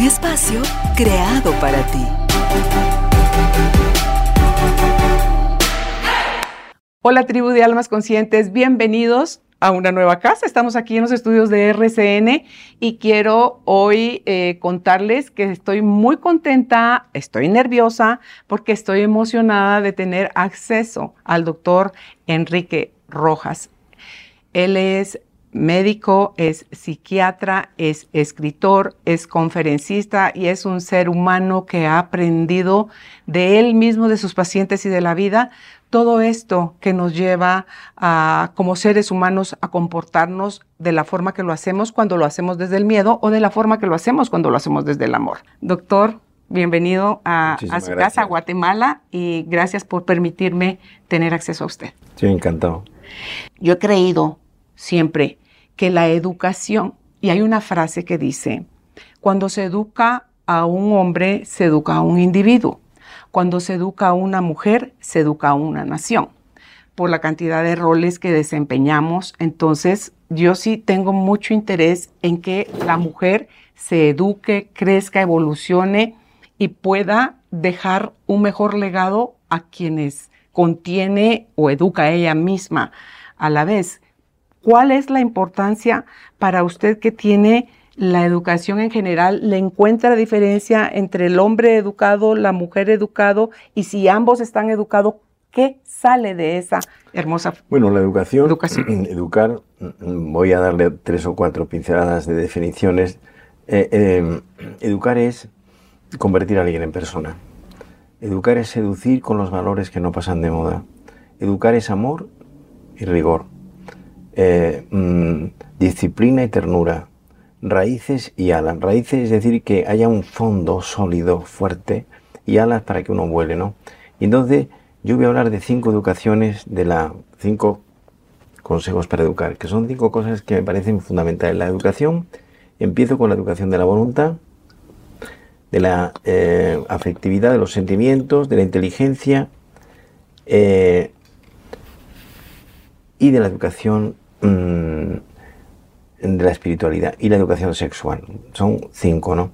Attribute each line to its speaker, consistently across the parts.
Speaker 1: Un espacio creado para ti.
Speaker 2: Hola tribu de almas conscientes, bienvenidos a una nueva casa. Estamos aquí en los estudios de RCN y quiero hoy eh, contarles que estoy muy contenta, estoy nerviosa porque estoy emocionada de tener acceso al doctor Enrique Rojas. Él es médico, es psiquiatra, es escritor, es conferencista y es un ser humano que ha aprendido de él mismo, de sus pacientes y de la vida todo esto que nos lleva a, como seres humanos, a comportarnos de la forma que lo hacemos cuando lo hacemos desde el miedo o de la forma que lo hacemos cuando lo hacemos desde el amor. Doctor, bienvenido a, su casa, Guatemala, y gracias por permitirme tener acceso a usted.
Speaker 3: Sí, encantado.
Speaker 2: Yo he creído siempre que la educación, y hay una frase que dice, cuando se educa a un hombre, se educa a un individuo. Cuando se educa a una mujer, se educa a una nación por la cantidad de roles que desempeñamos. Entonces, yo sí tengo mucho interés en que la mujer se eduque, crezca, evolucione y pueda dejar un mejor legado a quienes contiene o educa ella misma a la vez. ¿Cuál es la importancia para usted que tiene la educación en general le encuentra diferencia entre el hombre educado, la mujer educado, y si ambos están educados, ¿qué sale de esa hermosa
Speaker 3: Bueno, la educación, educar, voy a darle tres o cuatro pinceladas de definiciones. Eh, eh, educar es convertir a alguien en persona. Educar es seducir con los valores que no pasan de moda. Educar es amor y rigor. Eh, mm, disciplina y ternura raíces y alas. Raíces es decir que haya un fondo sólido, fuerte, y alas para que uno vuele, ¿no? Y entonces yo voy a hablar de cinco educaciones, de la cinco consejos para educar, que son cinco cosas que me parecen fundamentales. La educación, empiezo con la educación de la voluntad, de la eh, afectividad, de los sentimientos, de la inteligencia eh, y de la educación mm, de la espiritualidad y la educación sexual. Son cinco, ¿no?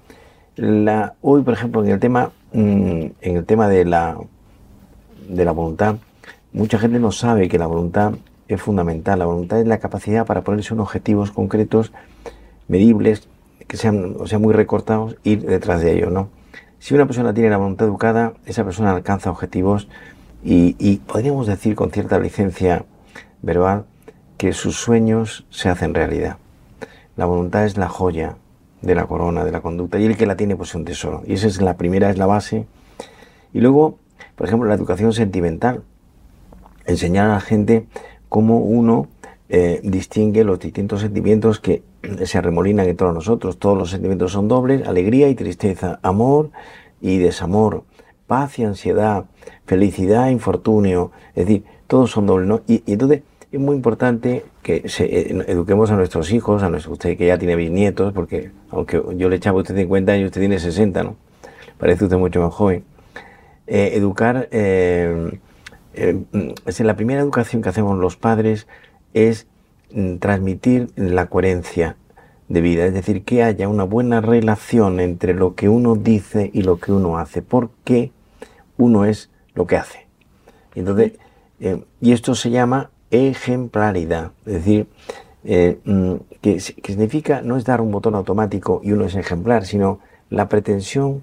Speaker 3: Hoy, por ejemplo, en el tema, mm, en el tema de la, de la voluntad, mucha gente no sabe que la voluntad es fundamental. La voluntad es la capacidad para ponerse unos objetivos concretos, medibles, que sean, o muy recortados, ir detrás de ellos, ¿no? Si una persona tiene la voluntad educada, esa persona alcanza objetivos y, y podríamos decir con cierta licencia verbal que sus sueños se hacen realidad. La voluntad es la joya de la corona, de la conducta, y el que la tiene pues es un tesoro. Y esa es la primera, es la base. Y luego, por ejemplo, la educación sentimental. Enseñar a la gente cómo uno eh, distingue los distintos sentimientos que se arremolinan en todos nosotros. Todos los sentimientos son dobles, alegría y tristeza, amor y desamor, paz y ansiedad, felicidad e infortunio. Es decir, todos son dobles, ¿no? y entonces es muy importante que eh, eduquemos a nuestros hijos, a nuestro, usted que ya tiene bisnietos, porque aunque yo le echaba usted 50 años, usted tiene 60, ¿no? Parece usted mucho más joven. Eh, educar, eh, es la primera educación que hacemos los padres es mm, transmitir la coherencia de vida, es decir, que haya una buena relación entre lo que uno dice y lo que uno hace, porque uno es lo que hace. Entonces, y esto se llama ejemplaridad, es decir, eh, mm, que, significa no es dar un botón automático y uno es ejemplar, sino la pretensión,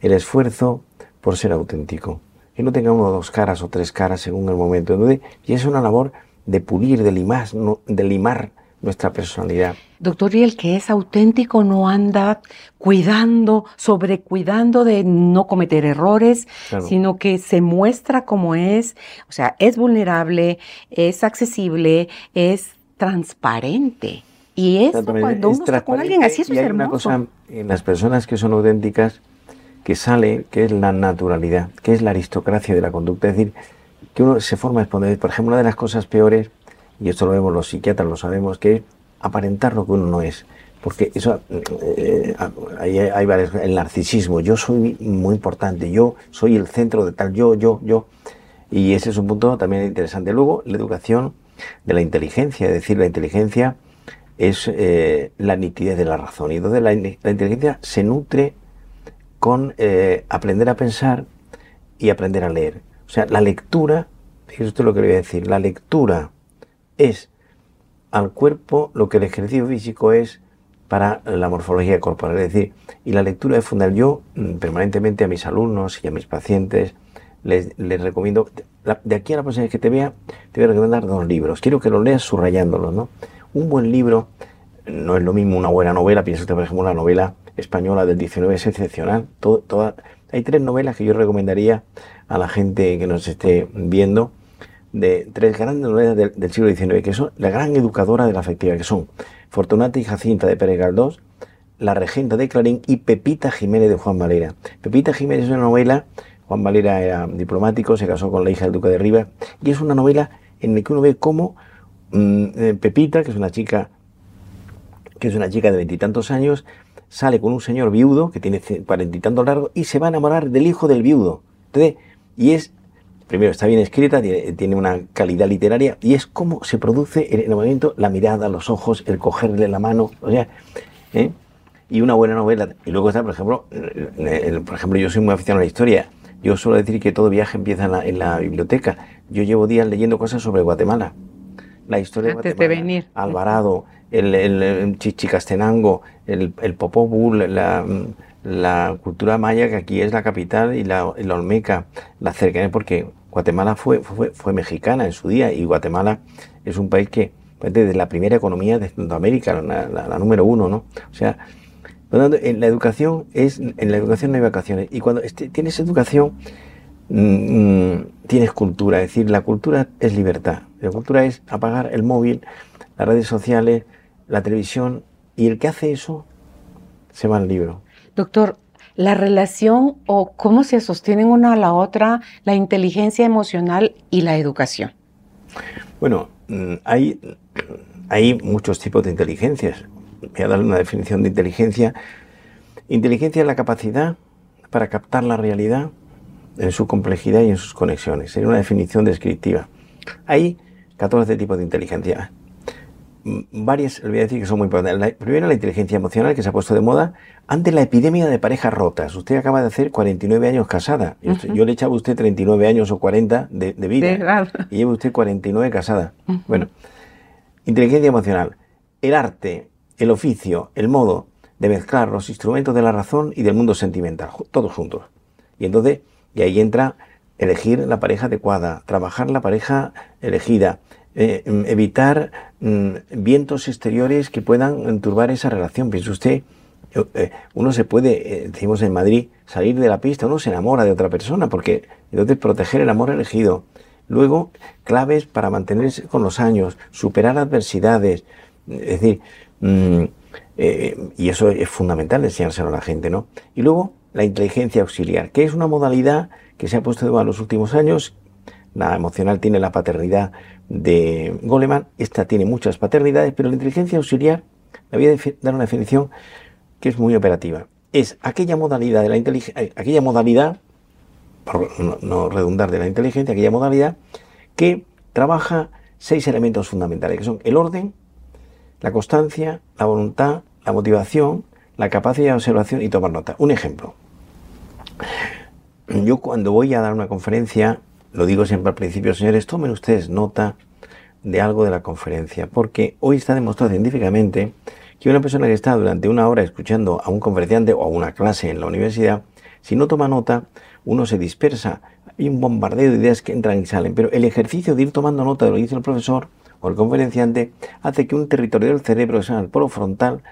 Speaker 3: el esfuerzo por ser auténtico. Que no tenga uno dos caras o tres caras según el momento. y es una labor de pulir, de limar, de limar nuestra personalidad.
Speaker 2: Doctor, y el que es auténtico no anda cuidando, sobrecuidando de no cometer errores, sino que se muestra como es, o sea, es vulnerable, es accesible, es transparente. Y eso cuando uno está con alguien así, eso
Speaker 3: y
Speaker 2: es
Speaker 3: hay
Speaker 2: hermoso.
Speaker 3: una cosa en las personas que son auténticas que sale, que es la naturalidad, que es la aristocracia de la conducta. Es decir, que uno se forma a responder. Por ejemplo, una de las cosas peores, y esto lo vemos los psiquiatras, lo sabemos, que es aparentar lo que uno no es. Porque eso, eh, hay, hay varias, el narcisismo, yo soy muy importante, yo soy el centro de tal, yo, yo, yo. Y ese es un punto también interesante. Luego, la educación de la inteligencia, es decir, la inteligencia es eh, la nitidez de la razón. Y entonces la, inteligencia se nutre con eh, aprender a pensar y aprender a leer. O sea, la lectura, fíjese usted lo que le voy a decir, la lectura es al cuerpo lo que el ejercicio físico es para la morfología corporal. Es decir, y la lectura es fundamental. Yo mm, permanentemente a mis alumnos y a mis pacientes les, les recomiendo, de aquí a la próxima vez que te vea, te voy a recomendar dos libros. Quiero que los leas subrayándolos, ¿no? Un buen libro no es lo mismo una buena novela, piensa usted, por ejemplo, la novela española del 19 es excepcional. Todo, toda, hay tres novelas que yo recomendaría a la gente que nos esté viendo, de tres grandes novelas del, siglo XIX, que son la gran educadora de la afectiva, que son Fortunata y Jacinta de Pérez Galdós, La Regenta de Clarín y Pepita Jiménez de Juan Valera. Pepita Jiménez es una novela, Juan Valera era diplomático, se casó con la hija del duque de Rivas, y es una novela en la que uno ve cómo mmm, Pepita, que es una chica que es una chica de veintitantos años, sale con un señor viudo que tiene cuarenta y tantos largos y se va a enamorar del hijo del viudo. Entonces, y es, primero, está bien escrita, tiene, una calidad literaria y es cómo se produce el enamoramiento, la mirada, los ojos, el cogerle la mano, o sea, ¿eh? y una buena novela. Y luego está, por ejemplo, el, el, por ejemplo, yo soy muy aficionado a la historia. Yo suelo decir que todo viaje empieza en la, en la biblioteca. Yo llevo días leyendo cosas sobre Guatemala. La historia
Speaker 2: Antes
Speaker 3: de, Guatemala,
Speaker 2: de venir.
Speaker 3: Alvarado, el, el, Chichicastenango, el, el la, la, cultura maya, que aquí es la capital, y la, la Olmeca, la cercanía, porque Guatemala fue, fue, fue, mexicana en su día, y Guatemala es un país que, desde la primera economía de Centroamérica, la, número uno, ¿no? O sea, en la educación es, en la educación no hay vacaciones, y cuando este, tienes educación, mmm, tienes cultura, es decir, la cultura es libertad, la cultura es apagar el móvil, las redes sociales, la televisión, y el que hace eso se va al libro.
Speaker 2: Doctor, la relación o cómo se sostienen una a la otra la inteligencia emocional y la educación.
Speaker 3: Bueno, hay, hay muchos tipos de inteligencias. Voy a darle una definición de inteligencia. Inteligencia es la capacidad para captar la realidad en su complejidad y en sus conexiones. Sería una definición descriptiva. Hay 14 tipos de inteligencia varias, le voy a decir que son muy importantes. La, primero, la inteligencia emocional, que se ha puesto de moda ante la epidemia de parejas rotas. Usted acaba de hacer 49 años casada. Uh -huh. Yo le echaba a usted 39 años o 40 de, de vida.
Speaker 2: De
Speaker 3: y lleva usted 49 casada. Uh -huh. Bueno, inteligencia emocional. El arte, el oficio, el modo de mezclar los instrumentos de la razón y del mundo sentimental, todos juntos. Y entonces, y ahí entra elegir la pareja adecuada, trabajar la pareja elegida, eh, evitar mm, vientos exteriores que puedan turbar esa relación. Piense usted, eh, uno se puede, eh, decimos en Madrid, salir de la pista, uno se enamora de otra persona, porque entonces proteger el amor elegido. Luego, claves para mantenerse con los años, superar adversidades, es decir, mmm, y eso es fundamental enseñárselo a la gente, ¿no? Y luego, la inteligencia auxiliar, que es una modalidad que se ha puesto de moda en los últimos años. La emocional tiene la paternidad de Goleman, esta tiene muchas paternidades, pero la inteligencia auxiliar, le voy a dar una definición que es muy operativa. Es aquella modalidad de la inteligencia, aquella modalidad, por no, no redundar de la inteligencia, aquella modalidad que trabaja seis elementos fundamentales, que son el orden, la constancia, la voluntad, la motivación, la capacidad de observación y tomar nota. Un ejemplo. Yo cuando voy a dar una conferencia, lo digo siempre al principio, señores, tomen ustedes nota de algo de la conferencia, porque hoy está demostrado científicamente que una persona que está durante una hora escuchando a un conferenciante o a una clase en la universidad, si no toma nota, uno se dispersa, hay un bombardeo de ideas que entran y salen, pero el ejercicio de ir tomando nota de lo que dice el profesor o el conferenciante hace que un territorio del cerebro, que se llama el polo frontal,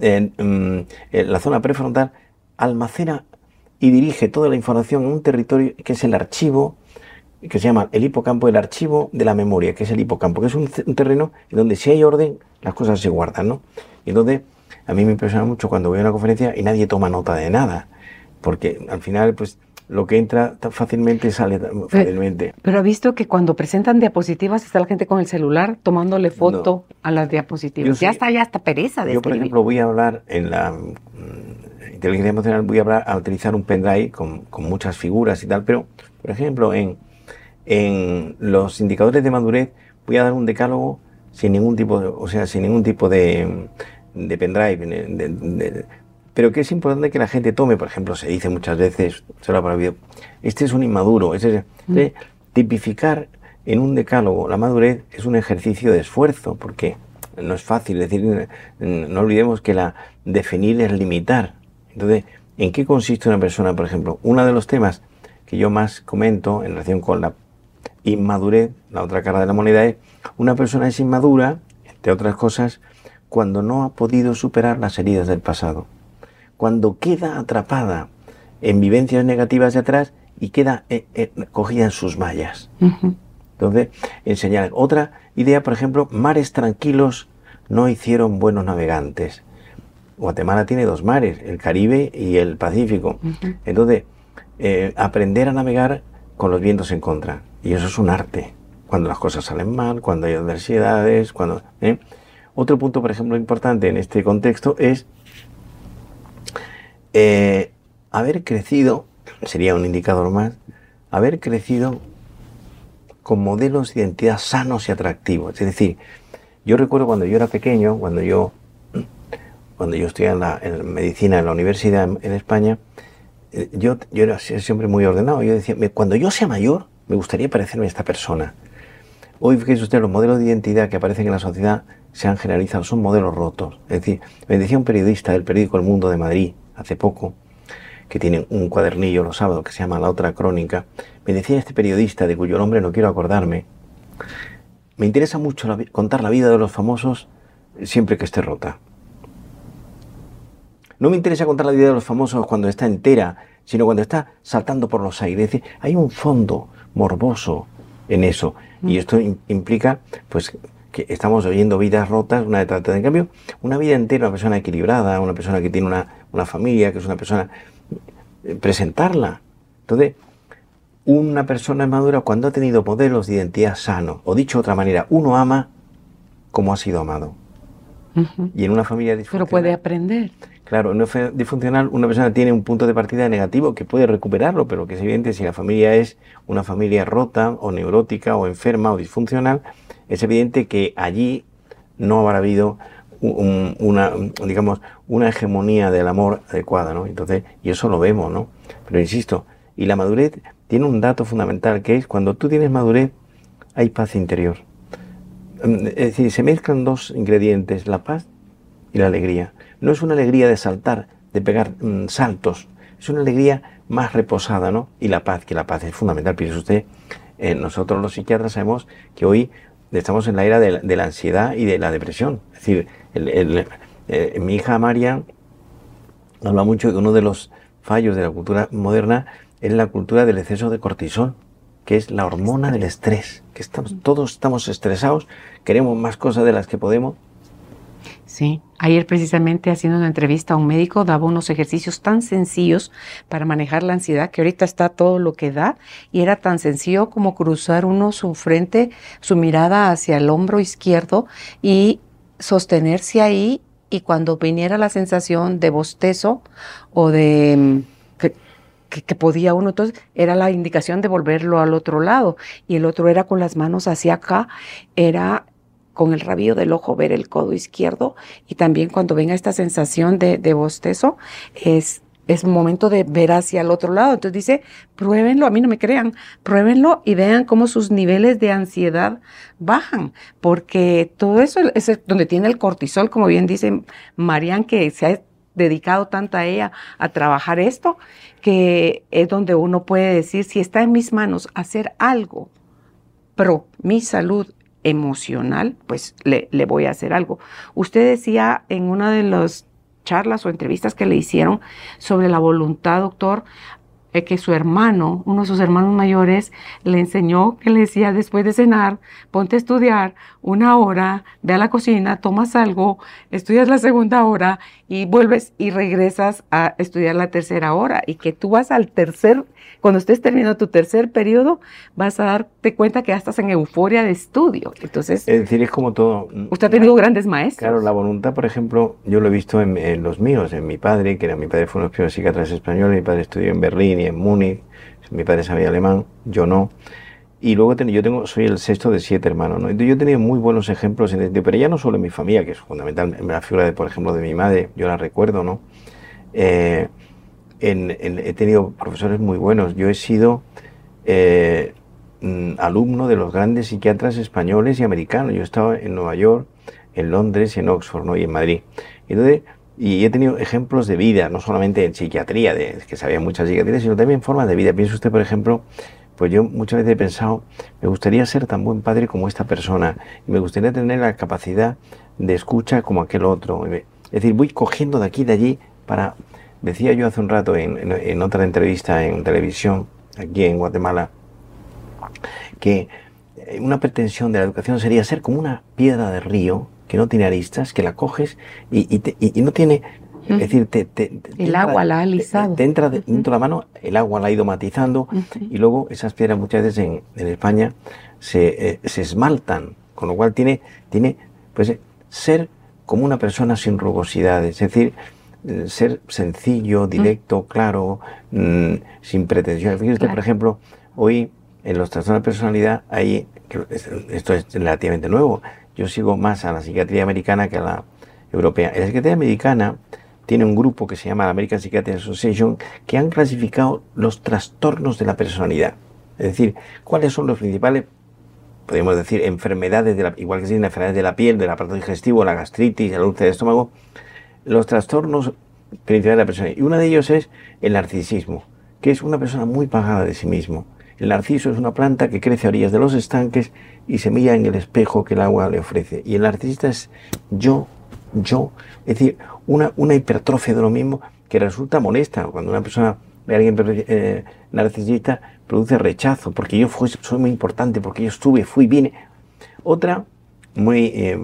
Speaker 3: en, en la zona prefrontal, almacena y dirige toda la información en un territorio que es el archivo que se llama el hipocampo, el archivo de la memoria, que es el hipocampo, que es un, un terreno en donde si hay orden, las cosas se guardan, ¿no? Y donde a mí me impresiona mucho cuando voy a una conferencia y nadie toma nota de nada, porque al final, pues lo que entra tan fácilmente sale fácilmente.
Speaker 2: Pero, ha visto que cuando presentan diapositivas está la gente con el celular tomándole foto a las diapositivas. ya está, ya está pereza de
Speaker 3: Yo, por ejemplo, voy a hablar en la mm, inteligencia emocional, voy a, hablar, a utilizar un pendrive con, con, muchas figuras y tal, pero, por ejemplo, en, en los indicadores de madurez voy a dar un decálogo sin ningún tipo de, o sea, sin ningún tipo de, de pendrive, pero que es importante que la gente tome, por ejemplo, se dice muchas veces, se lo video, este es un inmaduro, es mm. tipificar en un decálogo la madurez es un ejercicio de esfuerzo, porque no es fácil decir, no olvidemos que la definir es limitar. Entonces, ¿en qué consiste una persona, por ejemplo? Uno de los temas que yo más comento en relación con la inmadurez, la otra cara de la moneda es, una persona es inmadura, entre otras cosas, cuando no ha podido superar las heridas del pasado, cuando queda atrapada en vivencias negativas de atrás y queda eh, eh, cogida en sus mallas. Entonces, enseñar. Otra idea, por ejemplo, mares tranquilos no hicieron buenos navegantes. Guatemala tiene dos mares, el Caribe y el Pacífico. Entonces, eh, aprender a navegar con los vientos en contra. Y eso es un arte. Cuando las cosas salen mal, cuando hay adversidades, cuando... Otro punto, por ejemplo, importante en este contexto es eh, haber crecido, sería un indicador más, haber crecido con modelos de identidad sanos y atractivos. Es decir, yo recuerdo cuando yo era pequeño, cuando yo, cuando yo estudiaba en, medicina en la universidad en, España, eh, yo, yo era siempre muy ordenado. Yo decía, cuando yo sea mayor, me gustaría parecerme a esta persona. Hoy, fíjese usted, los modelos de identidad que aparecen en la sociedad se han generalizado, son modelos rotos. Es decir, me decía un periodista del periódico El Mundo de Madrid hace poco, que tiene un cuadernillo los sábados que se llama La Otra Crónica, me decía este periodista, de cuyo nombre no quiero acordarme, me interesa mucho contar la vida de los famosos siempre que esté rota. No me interesa contar la vida de los famosos cuando está entera, sino cuando está saltando por los aires. Es decir, hay un fondo morboso en eso. Y mm. esto implica, pues, que estamos oyendo vidas rotas una detrás de otra. En cambio, una vida entera, una persona equilibrada, una persona que tiene una, una familia, que es una persona, eh, presentarla. Entonces, una persona madura cuando ha tenido modelos de identidad sano, o dicho de otra manera, uno ama como ha sido amado. Y en una familia disfuncional.
Speaker 2: Pero puede aprender.
Speaker 3: Claro, en una disfuncional una persona tiene un punto de partida negativo que puede recuperarlo, pero que es evidente si la familia es una familia rota o neurótica o enferma o disfuncional, es evidente que allí no habrá habido una, digamos, una hegemonía del amor adecuada, ¿no? Entonces, y eso lo vemos, ¿no? Pero insisto, y la madurez tiene un dato fundamental que es cuando tú tienes madurez, hay paz interior. Mm, es decir, se mezclan dos ingredientes, la paz y la alegría. No es una alegría de saltar, de pegar mm, saltos, es una alegría más reposada, ¿no? Y la paz, que la paz es fundamental. Piense usted, eh, nosotros los psiquiatras sabemos que hoy estamos en la era de la, ansiedad y de la depresión. Es decir, eh, mi hija María habla mucho de que uno de los fallos de la cultura moderna es la cultura del exceso de cortisol, que es la hormona del estrés, que estamos, todos estamos estresados, queremos más cosas de las que podemos
Speaker 2: Sí, ayer precisamente haciendo una entrevista a un médico daba unos ejercicios tan sencillos para manejar la ansiedad que ahorita está todo lo que da y era tan sencillo como cruzar uno su frente, su mirada hacia el hombro izquierdo y sostenerse ahí y cuando viniera la sensación de bostezo o de mm, que, que, podía uno, entonces era la indicación de volverlo al otro lado y el otro era con las manos hacia acá, era con el rabillo del ojo ver el codo izquierdo y también cuando venga esta sensación de, bostezo es es momento de ver hacia el otro lado. Entonces dice, pruébenlo, a mí no me crean, pruébenlo y vean cómo sus niveles de ansiedad bajan, porque todo eso es donde tiene el cortisol, como bien dice Marian, que se ha dedicado tanto a ella a trabajar esto, que es donde uno puede decir, si está en mis manos hacer algo pro mi salud emocional, pues le, voy a hacer algo. Usted decía en una de las charlas o entrevistas que le hicieron sobre la voluntad, doctor, es que su hermano, uno de sus hermanos mayores, le enseñó que le decía después de cenar, ponte a estudiar una hora, ve a la cocina, tomas algo, estudias la segunda hora y vuelves y regresas a estudiar la tercera hora y que tú vas al tercer, cuando estés terminando tu tercer periodo, vas a darte cuenta que ya estás en euforia de estudio. Entonces,
Speaker 3: es decir, es como todo.
Speaker 2: Usted ha tenido grandes maestros.
Speaker 3: Claro, la voluntad, por ejemplo, yo lo he visto en, los míos, en mi padre, que era mi padre fue uno de los primeros psiquiatras españoles, mi padre estudió en Berlín y en Múnich, mi padre sabía alemán, yo no. Y luego yo tengo, soy el sexto de siete hermanos, ¿no? Entonces yo he tenido muy buenos ejemplos, en, pero ya no solo en mi familia, que es fundamental, en la figura, de, por ejemplo, de mi madre, yo la recuerdo, ¿no? Eh, he tenido profesores muy buenos. Yo he sido eh, mm, alumno de los grandes psiquiatras españoles y americanos. Yo he estado en Nueva York, en Londres, en Oxford ¿no? y en Madrid. Entonces, y he tenido ejemplos de vida, no solamente en psiquiatría, de, que sabía muchas psiquiatría, sino también en formas de vida. Piensa usted, por ejemplo, pues yo muchas veces he pensado, me gustaría ser tan buen padre como esta persona, y me gustaría tener la capacidad de escucha como aquel otro. Es decir, voy cogiendo de aquí y de allí para, decía yo hace un rato en, otra entrevista en televisión, aquí en Guatemala, que una pretensión de la educación sería ser como una piedra de río que no tiene aristas, que la coges y, y no tiene es decir, te,
Speaker 2: el agua la ha alisado.
Speaker 3: Te, entra dentro de la mano, el agua la ha ido matizando y luego esas piedras muchas veces en, España eh, se, esmaltan, con lo cual tiene, tiene pues, ser como una persona sin rugosidades, es decir, eh, ser sencillo, directo, claro, mm, sin pretensiones. Fíjate, por ejemplo, hoy en los trastornos de personalidad hay, esto es relativamente nuevo, yo sigo más a la psiquiatría americana que a la europea. En la psiquiatría americana tiene un grupo que se llama American Psychiatric Association que han clasificado los trastornos de la personalidad. Es decir, cuáles son los principales, podemos decir, enfermedades, de la, igual que si enfermedades de la piel, del aparato digestivo, la gastritis, el úlcera de estómago, los trastornos principales de la personalidad. Y uno de ellos es el narcisismo, que es una persona muy pagada de sí mismo. El narciso es una planta que crece a orillas de los estanques y se mira en el espejo que el agua le ofrece. Y el narcisista es yo, yo. Es decir, una, una hipertrofia de lo mismo que resulta molesta. Cuando una persona ve a alguien eh, narcisista, produce rechazo, porque yo soy muy importante, porque yo estuve, fui, vine. Otra, muy, eh,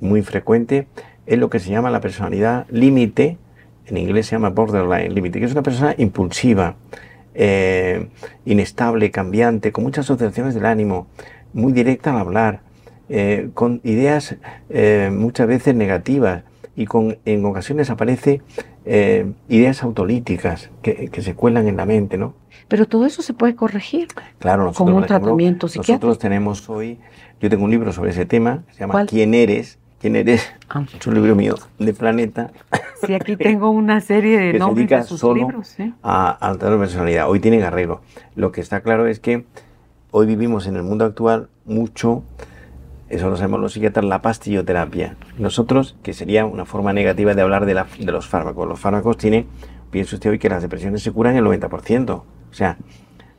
Speaker 3: muy frecuente, es lo que se llama la personalidad límite, en inglés se llama borderline límite, que es una persona impulsiva, eh, inestable, cambiante, con muchas asociaciones del ánimo, muy directa al hablar, con ideas muchas veces negativas, y con, en ocasiones aparece eh, ideas autolíticas que, se cuelan en la mente, ¿no?
Speaker 2: Pero todo eso se puede corregir.
Speaker 3: Claro, nosotros,
Speaker 2: con un tratamiento psiquiátrico.
Speaker 3: Nosotros tenemos hoy, yo tengo un libro sobre ese tema, se llama ¿Quién eres? ¿Quién eres? Ah. Es un libro mío de Planeta.
Speaker 2: Sí, aquí tengo una serie de nombres de sus libros.
Speaker 3: A, a la personalidad. Hoy tienen arreglo. Lo que está claro es que hoy vivimos en el mundo actual mucho eso lo sabemos los psiquiatras, la pastilloterapia. Nosotros, que sería una forma negativa de hablar de, la, de los fármacos. Los fármacos tienen, pienso usted hoy que las depresiones se curan el 90%. O sea,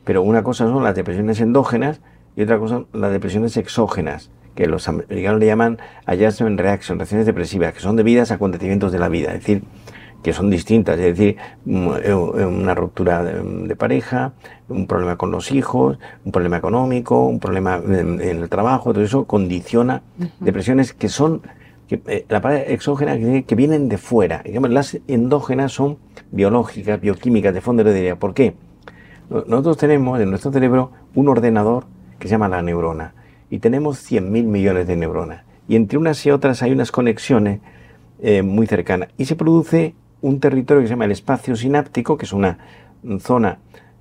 Speaker 3: pero una cosa son las depresiones endógenas y otra cosa son las depresiones exógenas, que los americanos le llaman adjustment reaction, reacciones depresivas, que son debidas a acontecimientos de la vida. Es decir, que son distintas, es decir, mm, eh, una ruptura de, pareja, un problema con los hijos, un problema económico, un problema en, el trabajo, todo eso condiciona depresiones que son que, eh, la parte exógena que, vienen de fuera. Digamos, las endógenas son biológicas, bioquímicas, de fondo de diría. ¿Por qué? Nosotros tenemos en nuestro cerebro un ordenador que se llama la neurona y tenemos 100.000 millones de neuronas. Y entre unas y otras hay unas conexiones eh, muy cercanas. Y se produce un territorio que se llama el espacio sináptico, que es una zona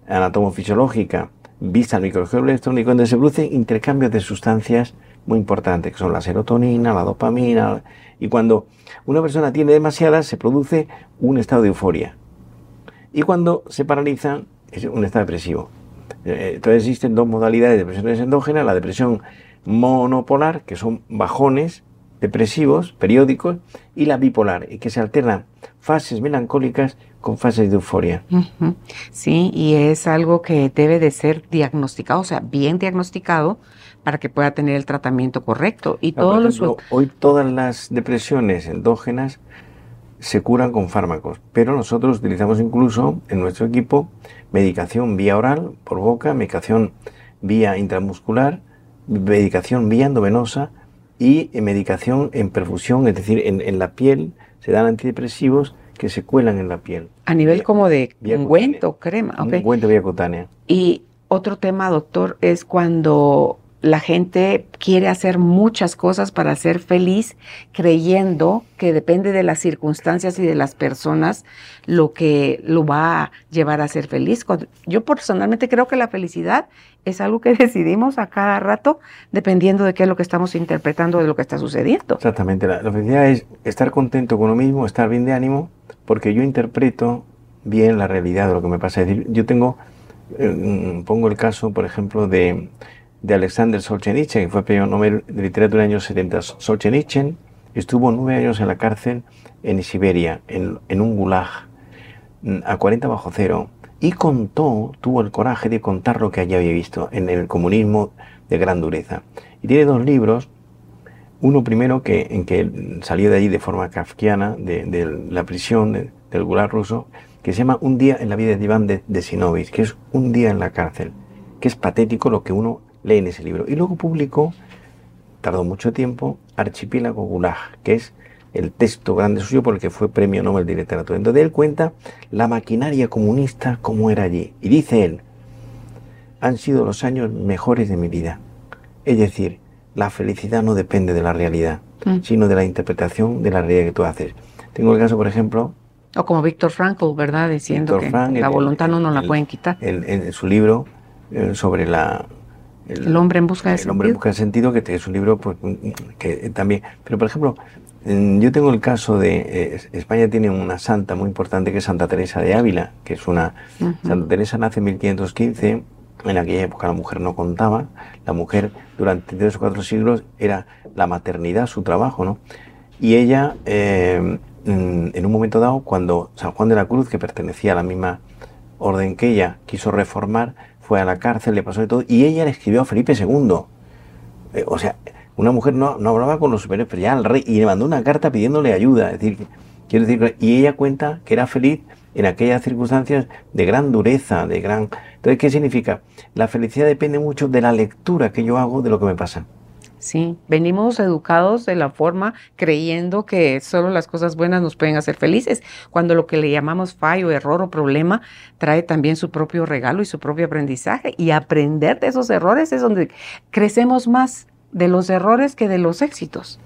Speaker 3: anatomofisiológica vista al microscopio electrónico, donde se producen intercambios de sustancias muy importantes, que son la serotonina, la dopamina, y cuando una persona tiene demasiadas, se produce un estado de euforia. Y cuando se paralizan, es un estado depresivo. Eh, entonces existen dos modalidades de depresiones endógenas, la depresión monopolar, que son bajones depresivos periódicos, y la bipolar, y que se alternan fases melancólicas con fases de euforia.
Speaker 2: Sí, y es algo que debe de ser diagnosticado, o sea, bien diagnosticado para que pueda tener el tratamiento correcto. Y
Speaker 3: todos Hoy todas las depresiones endógenas se curan con fármacos, pero nosotros utilizamos incluso en nuestro equipo medicación vía oral, por boca, medicación vía intramuscular, medicación vía endovenosa y medicación en perfusión, es decir, en, la piel se dan antidepresivos que se cuelan en la piel.
Speaker 2: A nivel como de ungüento, crema.
Speaker 3: Okay. Ungüento vía cutánea.
Speaker 2: Y otro tema, doctor, es cuando la gente quiere hacer muchas cosas para ser feliz, creyendo que depende de las circunstancias y de las personas lo que lo va a llevar a ser feliz. Yo personalmente creo que la felicidad es algo que decidimos a cada rato dependiendo de qué es lo que estamos interpretando de lo que está sucediendo.
Speaker 3: Exactamente, la, felicidad es estar contento con uno mismo, estar bien de ánimo, porque yo interpreto bien la realidad de lo que me pasa. Es decir, yo tengo, eh, pongo el caso, por ejemplo, de de Alexander Solzhenitsyn, que fue premio Nobel de Literatura en los años 70. Solzhenitsyn estuvo nueve años en la cárcel en Siberia, en, un gulag, mm, a 40 bajo cero, y contó, tuvo el coraje de contar lo que allí había visto en el comunismo de gran dureza. Y tiene dos libros, uno primero que, en que salió de allí de forma kafkiana, de, la prisión del gulag ruso, que se llama Un día en la vida de Iván de, de Sinovich, que es un día en la cárcel, que es patético lo que uno leen ese libro. Y luego publicó, tardó mucho tiempo, Archipiélago Gulag, que es el texto grande suyo por el que fue premio Nobel de Literatura. Entonces él cuenta la maquinaria comunista como era allí. Y dice él, han sido los años mejores de mi vida. Es decir, la felicidad no depende de la realidad, mm. sino de la interpretación de la realidad que tú haces. Tengo el caso, por ejemplo...
Speaker 2: O como Víctor Frankl, ¿verdad? Diciendo que la voluntad no nos la pueden quitar.
Speaker 3: En, su libro eh, sobre la
Speaker 2: el, hombre en busca de
Speaker 3: sentido. El hombre en busca de sentido, que es un libro pues, que también... Pero, por ejemplo, yo tengo el caso de... Eh, España tiene una santa muy importante que es Santa Teresa de Ávila, que es una... Santa Teresa nace en 1515, en aquella época la mujer no contaba, la mujer durante tres o cuatro siglos era la maternidad su trabajo, ¿no? Y ella, eh, en un momento dado, cuando San Juan de la Cruz, que pertenecía a la misma orden que ella, quiso reformar, fue a la cárcel, le pasó de todo, y ella le escribió a Felipe II. Eh, o sea, una mujer no, no, hablaba con los superiores, pero ya al rey, y le mandó una carta pidiéndole ayuda. Es decir, quiero decir, y ella cuenta que era feliz en aquellas circunstancias de gran dureza, de gran... Entonces, ¿qué significa? La felicidad depende mucho de la lectura que yo hago de lo que me pasa.
Speaker 2: Sí, venimos educados de la forma creyendo que solo las cosas buenas nos pueden hacer felices, cuando lo que le llamamos fallo, error o problema trae también su propio regalo y su propio aprendizaje. Y aprender de esos errores es donde crecemos más de los errores que de los éxitos.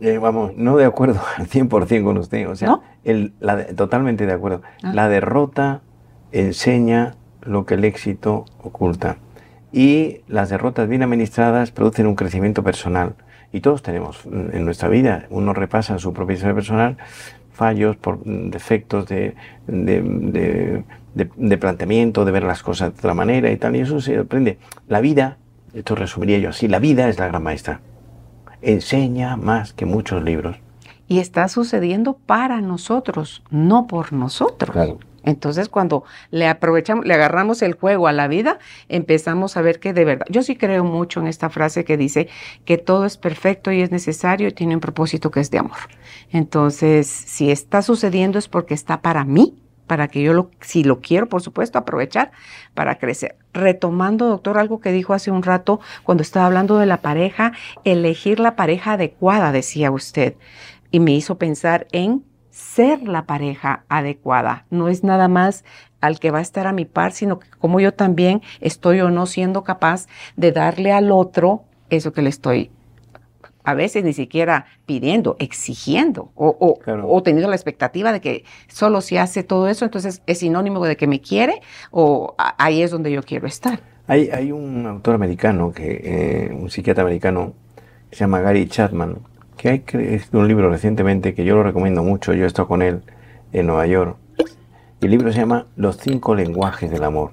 Speaker 3: Eh, vamos, no de acuerdo al 100% con usted, o sea, el, totalmente de acuerdo. Ah. La derrota enseña lo que el éxito oculta y las derrotas bien administradas producen un crecimiento personal. Y todos tenemos en nuestra vida, uno repasa su propia historia personal, fallos, por defectos de, de, planteamiento, de ver las cosas de otra manera y tal, y eso se aprende. La vida, esto resumiría yo así, la vida es la gran maestra. Enseña más que muchos libros.
Speaker 2: Y está sucediendo para nosotros, no por nosotros. Claro. Entonces, cuando le aprovechamos, le agarramos el juego a la vida, empezamos a ver que de verdad, yo sí creo mucho en esta frase que dice que todo es perfecto y es necesario y tiene un propósito que es de amor. Entonces, si está sucediendo es porque está para mí, para que yo lo, si lo quiero, por supuesto, aprovechar para crecer. Retomando, doctor, algo que dijo hace un rato cuando estaba hablando de la pareja, elegir la pareja adecuada, decía usted, y me hizo pensar en ser la pareja adecuada. No es nada más al que va a estar a mi par, sino que como yo también estoy o no siendo capaz de darle al otro eso que le estoy a veces ni siquiera pidiendo, exigiendo o, o, teniendo la expectativa de que solo si hace todo eso, entonces es sinónimo de que me quiere o ahí es donde yo quiero estar.
Speaker 3: Hay, hay un autor americano, que, eh, un psiquiatra americano, que se llama Gary Chapman, que hay un libro recientemente que yo lo recomiendo mucho, yo he estado con él en Nueva York. Y el libro se llama Los cinco lenguajes del amor.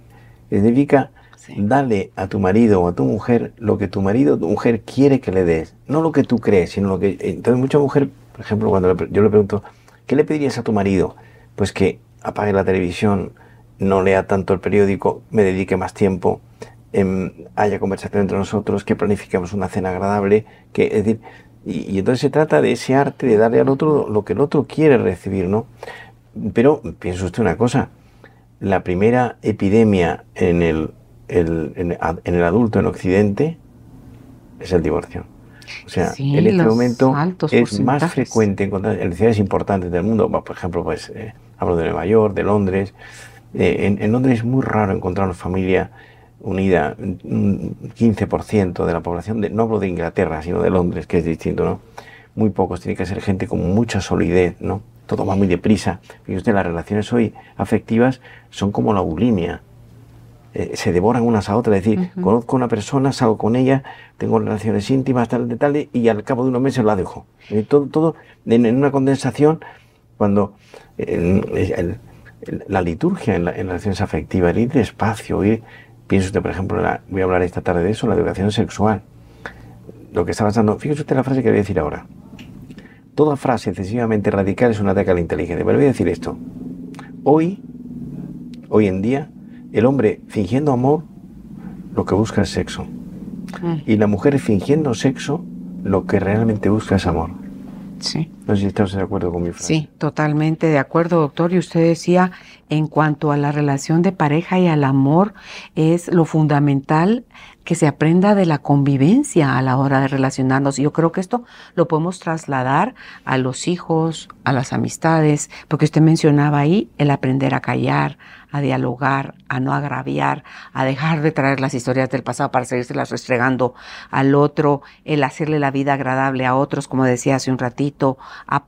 Speaker 3: Significa, dale a tu marido o a tu mujer lo que tu marido o tu mujer quiere que le des. No lo que tú crees, sino lo que... Entonces mucha mujer, por ejemplo, cuando yo le pregunto, ¿qué le pedirías a tu marido? Pues que apague la televisión, no lea tanto el periódico, me dedique más tiempo, em, haya conversación entre nosotros, que planifiquemos una cena agradable, que es decir, Y, entonces se trata de ese arte de darle al otro lo que el otro quiere recibir, ¿no? Pero piensa usted una cosa, la primera epidemia en el, en, el adulto en Occidente es el divorcio. O sea, en este momento es más frecuente encontrar en ciudades importantes del mundo, por ejemplo, pues eh, hablo de Nueva York, de Londres. Eh, en, Londres es muy raro encontrar una familia unida, un 15% de la población, de, no hablo de Inglaterra, sino de Londres, que es distinto, ¿no? Muy pocos, tiene que ser gente con mucha solidez, ¿no? Todo va muy deprisa. Fíjate usted, las relaciones hoy afectivas son como la bulimia. Eh, se devoran unas a otras, es decir, conozco a una persona, salgo con ella, tengo relaciones íntimas, tal, de tal, y al cabo de unos meses la dejo. Eh, todo, todo en, una condensación, cuando la liturgia en, las relaciones afectivas, ir despacio, ir Piense usted, por ejemplo, voy a hablar esta tarde de eso, la educación sexual. Lo que está pasando, fíjese usted la frase que voy a decir ahora. Toda frase excesivamente radical es un ataque a la inteligencia. Pero voy a decir esto. Hoy, hoy en día, el hombre fingiendo amor, lo que busca es sexo. Mm. Y la mujer fingiendo sexo, lo que realmente busca es amor.
Speaker 2: Sí.
Speaker 3: No sé si estás de acuerdo con mi frase.
Speaker 2: Sí, totalmente de acuerdo, doctor. Y usted decía, en cuanto a la relación de pareja y al amor, es lo fundamental que se aprenda de la convivencia a la hora de relacionarnos. Y yo creo que esto lo podemos trasladar a los hijos, a las amistades, porque usted mencionaba ahí el aprender a callar, a dialogar, a no agraviar, a dejar de traer las historias del pasado para las restregando al otro, el hacerle la vida agradable a otros, como decía hace un ratito, a,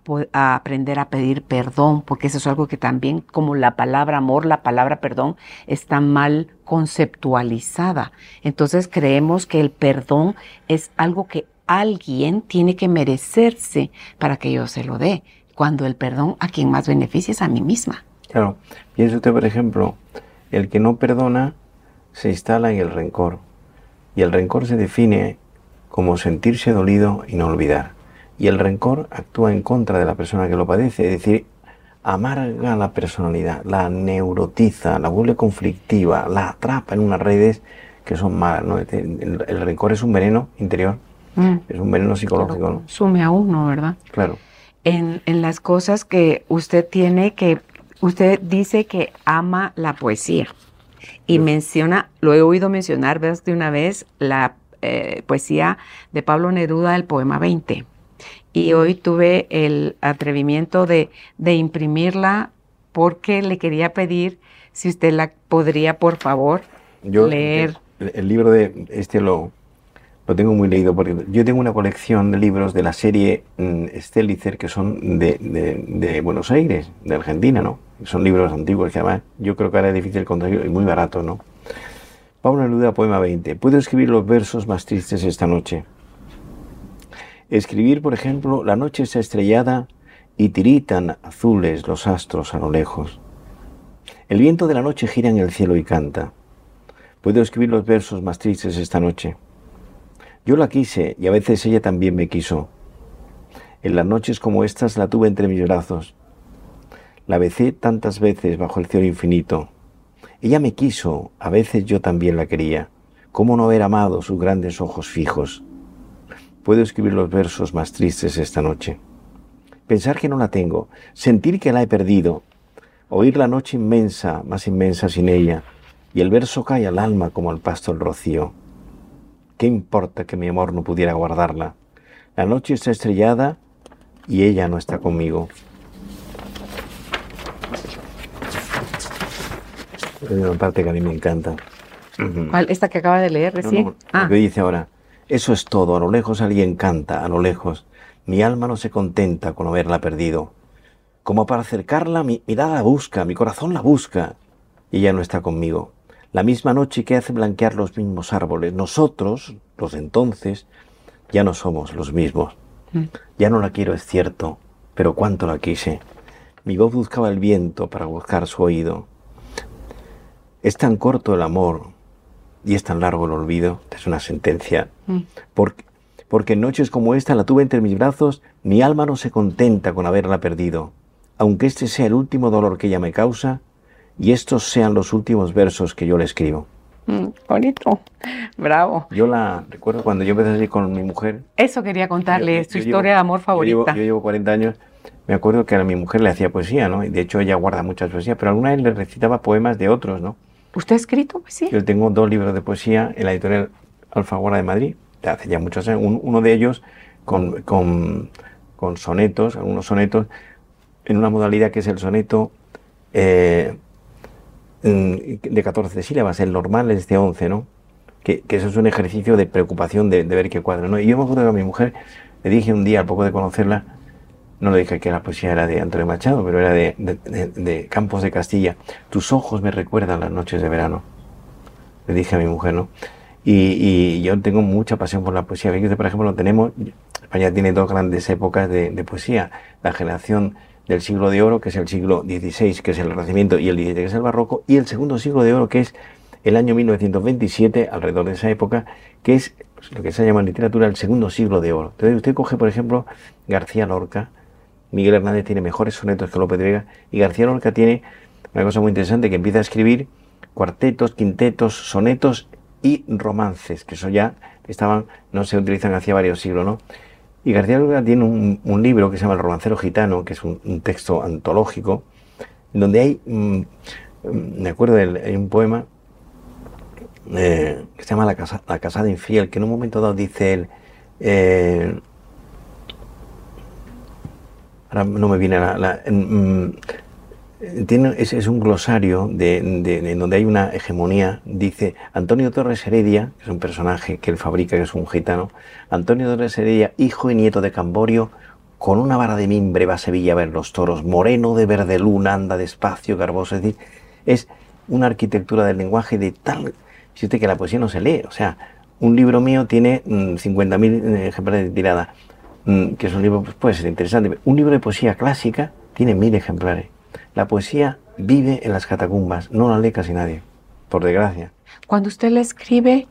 Speaker 2: aprender a pedir perdón, porque eso es algo que también, como la palabra amor, la palabra perdón, está mal conceptualizada. Entonces creemos que el perdón es algo que alguien tiene que merecerse para que yo se lo dé, cuando el perdón a quien más beneficia es a mí misma.
Speaker 3: Claro, piense usted, por ejemplo, el que no perdona se instala en el rencor. Y el rencor se define como sentirse dolido y no olvidar. Y el rencor actúa en contra de la persona que lo padece, es decir, amarga la personalidad, la neurotiza, la vuelve conflictiva, la atrapa en unas redes que son malas. ¿no? El, rencor es un veneno interior, mm. es un veneno psicológico. ¿no?
Speaker 2: Sume a uno, ¿verdad?
Speaker 3: Claro.
Speaker 2: En, en las cosas que usted tiene que Usted dice que ama la poesía y menciona, lo he oído mencionar de una vez, la eh, poesía de Pablo Neruda, el poema 20. Y hoy tuve el atrevimiento de, imprimirla porque le quería pedir si usted la podría, por favor, leer.
Speaker 3: el, libro de este lo, lo tengo muy leído porque yo tengo una colección de libros de la serie mm, Stelitzer que son de, Buenos Aires, de Argentina, ¿no? Son libros antiguos que además yo creo que ahora es difícil conseguir y muy barato, ¿no? Pablo Neruda, poema 20. Puedo escribir los versos más tristes esta noche. Escribir, por ejemplo, la noche está estrellada y tiritan azules los astros a lo lejos. El viento de la noche gira en el cielo y canta. Puedo escribir los versos más tristes esta noche. Yo la quise y a veces ella también me quiso. En las noches como estas la tuve entre mis brazos. La besé tantas veces bajo el cielo infinito. Ella me quiso, a veces yo también la quería. ¿Cómo no haber amado sus grandes ojos fijos? Puedo escribir los versos más tristes esta noche. Pensar que no la tengo, sentir que la he perdido, oír la noche inmensa, más inmensa sin ella, y el verso cae al alma como al pasto el rocío. ¿Qué importa que mi amor no pudiera guardarla? La noche está estrellada y ella no está conmigo. Es una parte que a mí me encanta.
Speaker 2: ¿Cuál? ¿Esta que acaba de leer recién? Lo
Speaker 3: ah. que dice ahora. Eso es todo. A lo lejos alguien canta, a lo lejos. Mi alma no se contenta con haberla perdido. Como para acercarla, mi mirada la busca, mi corazón la busca. Y ella no está conmigo la misma noche que hace blanquear los mismos árboles. Nosotros, los de entonces, ya no somos los mismos. Mm. Ya no la quiero, es cierto, pero cuánto la quise. Mi voz buscaba el viento para buscar su oído. Es tan corto el amor y es tan largo el olvido. Es una sentencia. Mm. Porque, porque en noches como esta la tuve entre mis brazos, mi alma no se contenta con haberla perdido. Aunque este sea el último dolor que ella me causa, y estos sean los últimos versos que yo le escribo.
Speaker 2: Mm, bonito, bravo.
Speaker 3: Yo la recuerdo cuando yo empecé a salir con mi mujer.
Speaker 2: Eso quería contarle, su historia de amor favorita.
Speaker 3: Yo llevo, 40 años, me acuerdo que a mi mujer le hacía poesía, ¿no? Y de hecho ella guarda muchas poesías, pero alguna vez le recitaba poemas de otros, ¿no?
Speaker 2: ¿Usted ha escrito poesía?
Speaker 3: Yo tengo dos libros de poesía en la editorial Alfaguara de Madrid, de hace ya muchos años. uno de ellos con, con, con, sonetos, algunos sonetos, en una modalidad que es el soneto eh, de 14 sílabas, el normal es de 11, ¿no? Que, eso es un ejercicio de preocupación de, ver qué cuadra, ¿no? Y yo me acuerdo que a mi mujer le dije un día, al poco de conocerla, no le dije que la poesía era de Antonio Machado, pero era de, Campos de Castilla. Tus ojos me recuerdan las noches de verano. Le dije a mi mujer, ¿no? Y, yo tengo mucha pasión por la poesía. Veis que, por ejemplo, tenemos, España tiene dos grandes épocas de, poesía. La generación del siglo de oro, que es el siglo XVI, que es el Renacimiento, y el XVII, que es el Barroco, y el segundo siglo de oro, que es el año 1927, alrededor de esa época, que es lo que se llama en literatura el segundo siglo de oro. Entonces usted coge, por ejemplo, García Lorca, Miguel Hernández tiene mejores sonetos que Lope de Vega, y García Lorca tiene una cosa muy interesante, que empieza a escribir cuartetos, quintetos, sonetos y romances, que eso ya estaban, no se utilizan hacía varios siglos, ¿no? Y García Lorca tiene un, libro que se llama El romancero gitano, que es un, texto antológico, donde hay, mm, mm, me acuerdo, de, hay un poema eh, que se llama la, casa, la Casada Infiel, que en un momento dado dice él, eh, ahora no me viene la... la mm, tiene, es, es, un glosario de, en donde hay una hegemonía. Dice Antonio Torres Heredia, que es un personaje que él fabrica, que es un gitano. Antonio Torres Heredia, hijo y nieto de Camborio, con una vara de mimbre va a Sevilla a ver los toros. Moreno de verde luna, anda despacio, garboso. Es decir, es una arquitectura del lenguaje de tal. Usted que la poesía no se lee. O sea, un libro mío tiene 50.000 mm, eh, ejemplares de tirada, mm, que es un libro, pues, puede ser interesante. Un libro de poesía clásica tiene mil ejemplares. La poesía vive en las catacumbas, no la lee casi nadie, por desgracia.
Speaker 2: Cuando usted la escribe,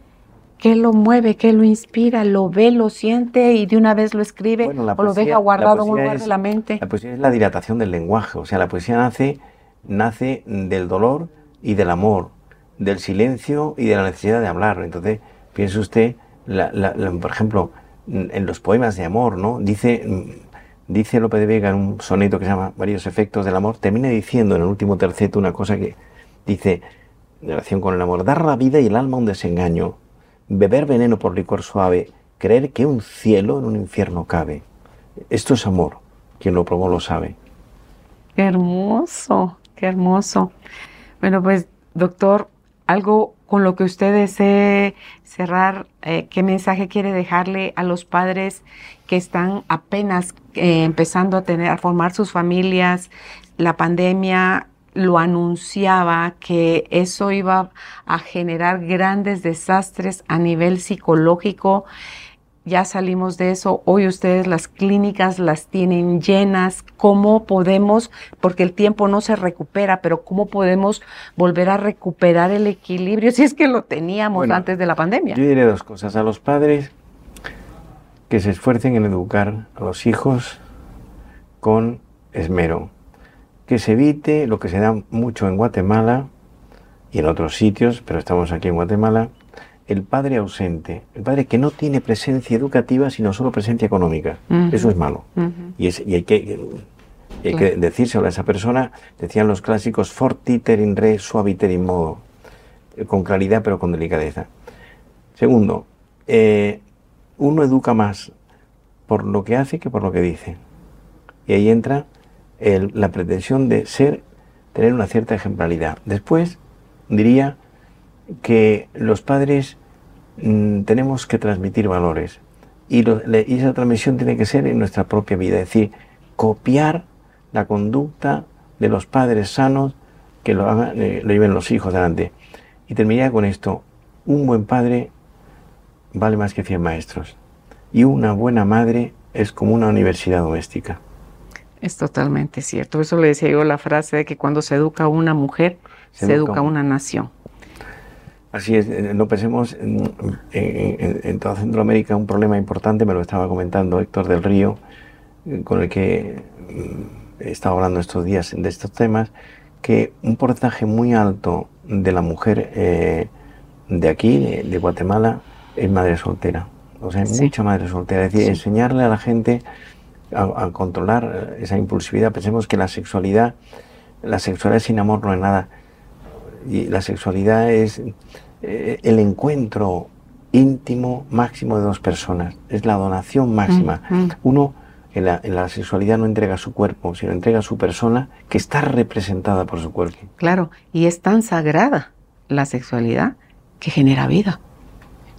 Speaker 2: ¿qué lo mueve, qué lo inspira? ¿Lo ve, lo siente y de una vez lo escribe o lo deja guardado en un lugar de la mente?
Speaker 3: La poesía es la dilatación del lenguaje, o sea, la poesía nace, nace del dolor y del amor, del silencio y de la necesidad de hablar. Entonces, piense usted, por ejemplo, en los poemas de amor, ¿no? Dice dice Lope de Vega en un soneto que se llama Varios efectos del amor, termina diciendo en el último terceto una cosa que dice, en relación con el amor, dar la vida y el alma un desengaño, beber veneno por licor suave, creer que un cielo en un infierno cabe. Esto es amor, quien lo probó lo sabe.
Speaker 2: Qué hermoso, qué hermoso. Bueno, pues doctor, algo con lo que usted desee cerrar, eh, ¿qué mensaje quiere dejarle a los padres que están apenas eh, empezando a tener, a formar sus familias? La pandemia lo anunciaba que eso iba a generar grandes desastres a nivel psicológico ya salimos de eso, hoy ustedes las clínicas las tienen llenas, ¿cómo podemos, porque el tiempo no se recupera, pero cómo podemos volver a recuperar el equilibrio si es que lo teníamos antes de la pandemia?
Speaker 3: Yo diré dos cosas, a los padres que se esfuercen en educar a los hijos con esmero, que se evite lo que se da mucho en Guatemala y en otros sitios, pero estamos aquí en Guatemala, el padre ausente, el padre que no tiene presencia educativa, sino solo presencia económica. Eso es malo. y, hay que, hay que decírselo a esa persona, decían los clásicos, fortiter in re, suaviter in modo, con claridad pero con delicadeza. Segundo, eh, uno educa más por lo que hace que por lo que dice. Y ahí entra la pretensión de ser, tener una cierta ejemplaridad. Después, diría, que los padres mm, tenemos que transmitir valores y, esa transmisión tiene que ser en nuestra propia vida, es decir, copiar la conducta de los padres sanos que lo, hagan, eh, lo lleven los hijos adelante. Y terminaría con esto, un buen padre vale más que 100 maestros y una buena madre es como una universidad doméstica.
Speaker 2: Es totalmente cierto. Eso le decía yo la frase de que cuando se educa una mujer, se, educa una nación.
Speaker 3: Así es, eh, no pensemos en, toda Centroamérica un problema importante, me lo estaba comentando Héctor del Río, eh, con el que mm, he estado hablando estos días de estos temas, que un porcentaje muy alto de la mujer eh, de aquí, de, Guatemala, es madre soltera. O sea, mucha madre soltera. Es decir, enseñarle a la gente a, controlar esa impulsividad. Pensemos que la sexualidad, la sexualidad sin amor no es nada. Y la sexualidad es eh, el encuentro íntimo máximo de dos personas. Es la donación máxima. Uno en la, sexualidad no entrega su cuerpo, sino entrega su persona que está representada por su cuerpo.
Speaker 2: Claro, y es tan sagrada la sexualidad que genera vida.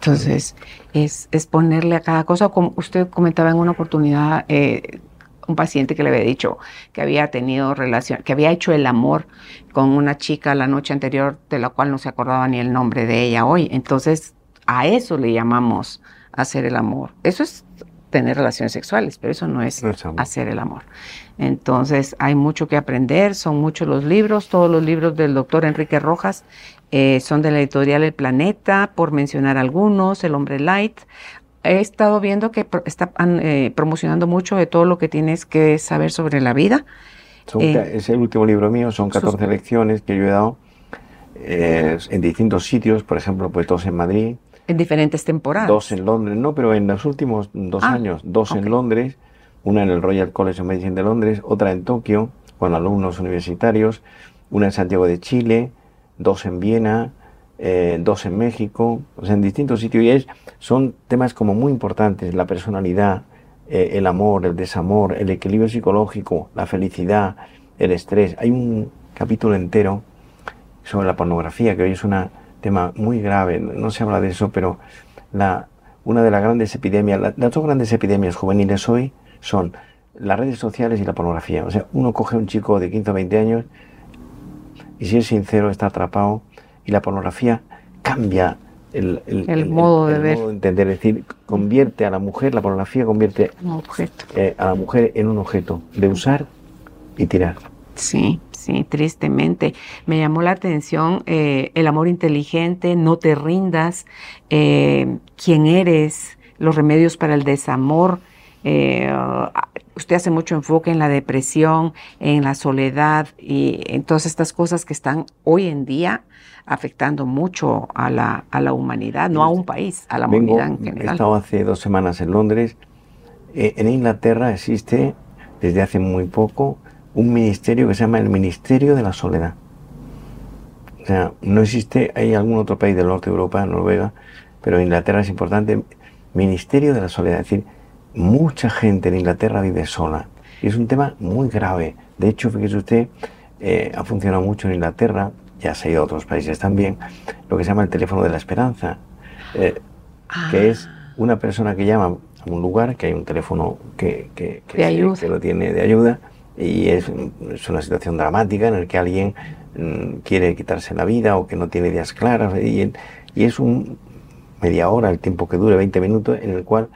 Speaker 2: Entonces, es, es ponerle a cada cosa, como usted comentaba en una oportunidad, eh, un paciente que le había dicho que había tenido relación, que había hecho el amor con una chica la noche anterior, de la cual no se acordaba ni el nombre de ella hoy. Entonces, a eso le llamamos hacer el amor. Eso es tener relaciones sexuales, pero eso no es hacer el amor. Entonces hay mucho que aprender, son muchos los libros, todos los libros del doctor Enrique Rojas eh, son de la editorial El Planeta, por mencionar algunos, El Hombre Light. He estado viendo que están eh, promocionando mucho de todo lo que tienes que saber sobre la vida.
Speaker 3: Eh, es el último libro mío, son 14 lecciones que yo he dado en distintos sitios, por ejemplo, pues dos en Madrid,
Speaker 2: en diferentes temporadas.
Speaker 3: Dos en Londres, no, pero en los últimos dos ah, años, dos en Londres, una en el Royal College of Medicine de Londres, otra en Tokio, con alumnos universitarios, una en Santiago de Chile, dos en Viena, eh, dos en México, o sea, en distintos sitios. Y es, son temas como muy importantes, la personalidad, eh, el amor, el desamor, el equilibrio psicológico, la felicidad, el estrés. Hay un capítulo entero sobre la pornografía, que hoy es una tema muy grave, no se habla de eso, pero la, una de las grandes epidemias, las dos grandes epidemias juveniles hoy son las redes sociales y la pornografía. O sea, uno coge a un chico de 15 o 20 años y si es sincero está atrapado y la pornografía cambia el,
Speaker 2: modo de ver.
Speaker 3: entender, es decir, convierte a la mujer, la pornografía convierte eh, a la mujer en un objeto de usar y tirar.
Speaker 2: Sí, sí, tristemente. Me llamó la atención eh, el amor inteligente, no te rindas, eh, quién eres, los remedios para el desamor. Eh, usted hace mucho enfoque en la depresión, en la soledad y en todas estas cosas que están hoy en día afectando mucho a la, a la humanidad, no a un país, a la humanidad en general.
Speaker 3: He estado hace dos semanas en Londres. en Inglaterra existe desde hace muy poco un ministerio que se llama el Ministerio de la Soledad. O sea, no existe, hay algún otro país del norte de Europa, Noruega, pero Inglaterra es importante, Ministerio de la Soledad. Es decir, mucha gente en Inglaterra vive sola. Y es un tema muy grave. De hecho, fíjese usted, eh, ha funcionado mucho en Inglaterra, ya se ha ido a otros países también, lo que se llama el teléfono de la esperanza, eh, que es una persona que llama a un lugar, que hay un teléfono que, que, que lo tiene de ayuda, y es, una situación dramática en la que alguien mm, quiere quitarse la vida o que no tiene ideas claras y, es un media hora, el tiempo que dure, 20 minutos, en el cual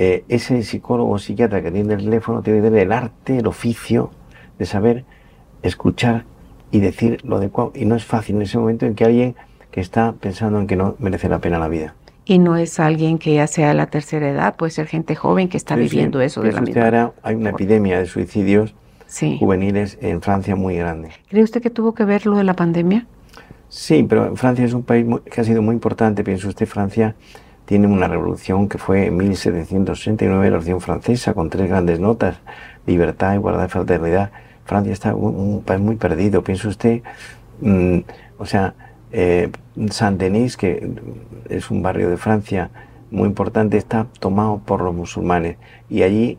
Speaker 3: eh, ese psicólogo o psiquiatra que tiene el teléfono tiene que tener el arte, el oficio de saber escuchar y decir lo adecuado. Y no es fácil en ese momento en que alguien que está pensando en que no merece la pena la vida.
Speaker 2: Y no es alguien que ya sea la tercera edad, puede ser gente joven que está viviendo eso de la misma
Speaker 3: ahora hay una epidemia de suicidios juveniles en Francia muy grande.
Speaker 2: ¿Cree usted que tuvo que ver lo de la pandemia?
Speaker 3: Sí, pero Francia es un país que ha sido muy importante. Piensa usted, Francia tiene una revolución que fue en 1769, la revolución francesa, con tres grandes notas, libertad, igualdad y fraternidad. Francia está un, país muy perdido. Piensa usted, mm, o sea, eh, Saint-Denis, que es un barrio de Francia muy importante, está tomado por los musulmanes y allí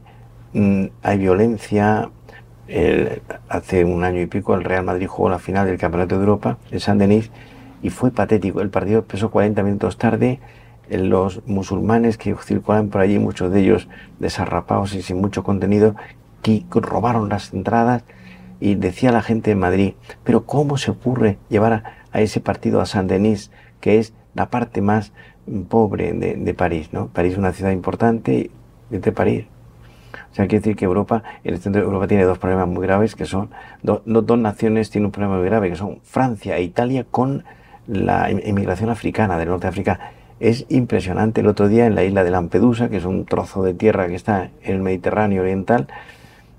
Speaker 3: mm, hay violencia. hace un año y pico el Real Madrid jugó la final del Campeonato de Europa en Saint-Denis y fue patético. El partido empezó 40 minutos tarde. Los musulmanes que circulan por allí, muchos de ellos desarrapados y sin mucho contenido, que robaron las entradas y decía la gente de Madrid, pero ¿cómo se ocurre llevar a, ese partido a Saint-Denis, que es la parte más pobre de, París, ¿no? París es una ciudad importante de París. O sea, quiere decir que Europa, el centro de Europa tiene dos problemas muy graves, que son, dos naciones tienen un problema muy grave, que son Francia e Italia con la inmigración africana del norte de África. Es impresionante. El otro día en la isla de Lampedusa, que es un trozo de tierra que está en el Mediterráneo Oriental,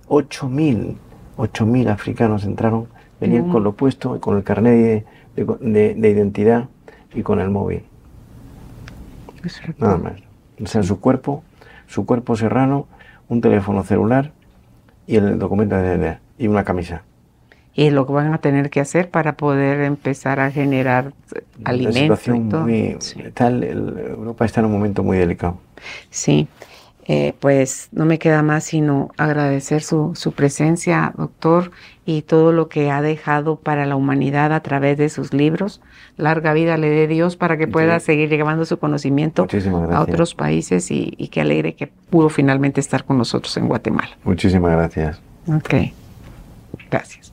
Speaker 3: 8.000, 8.000 africanos entraron, venían con lo puesto, con el carnet de, de, identidad y con el móvil. Nada más. O sea, su cuerpo, su cuerpo serrano, un teléfono celular y el documento de DNA y una camisa.
Speaker 2: Y lo que van a tener que hacer para poder empezar a generar alimentos.
Speaker 3: La situación Europa está en un momento muy delicado.
Speaker 2: Sí. Eh, pues no me queda más sino agradecer su, su, presencia, doctor, y todo lo que ha dejado para la humanidad a través de sus libros. Larga vida le dé Dios para que pueda seguir llevando su conocimiento a otros países y, y que alegre que pudo finalmente estar con nosotros en Guatemala.
Speaker 3: Muchísimas gracias.
Speaker 2: Ok, gracias.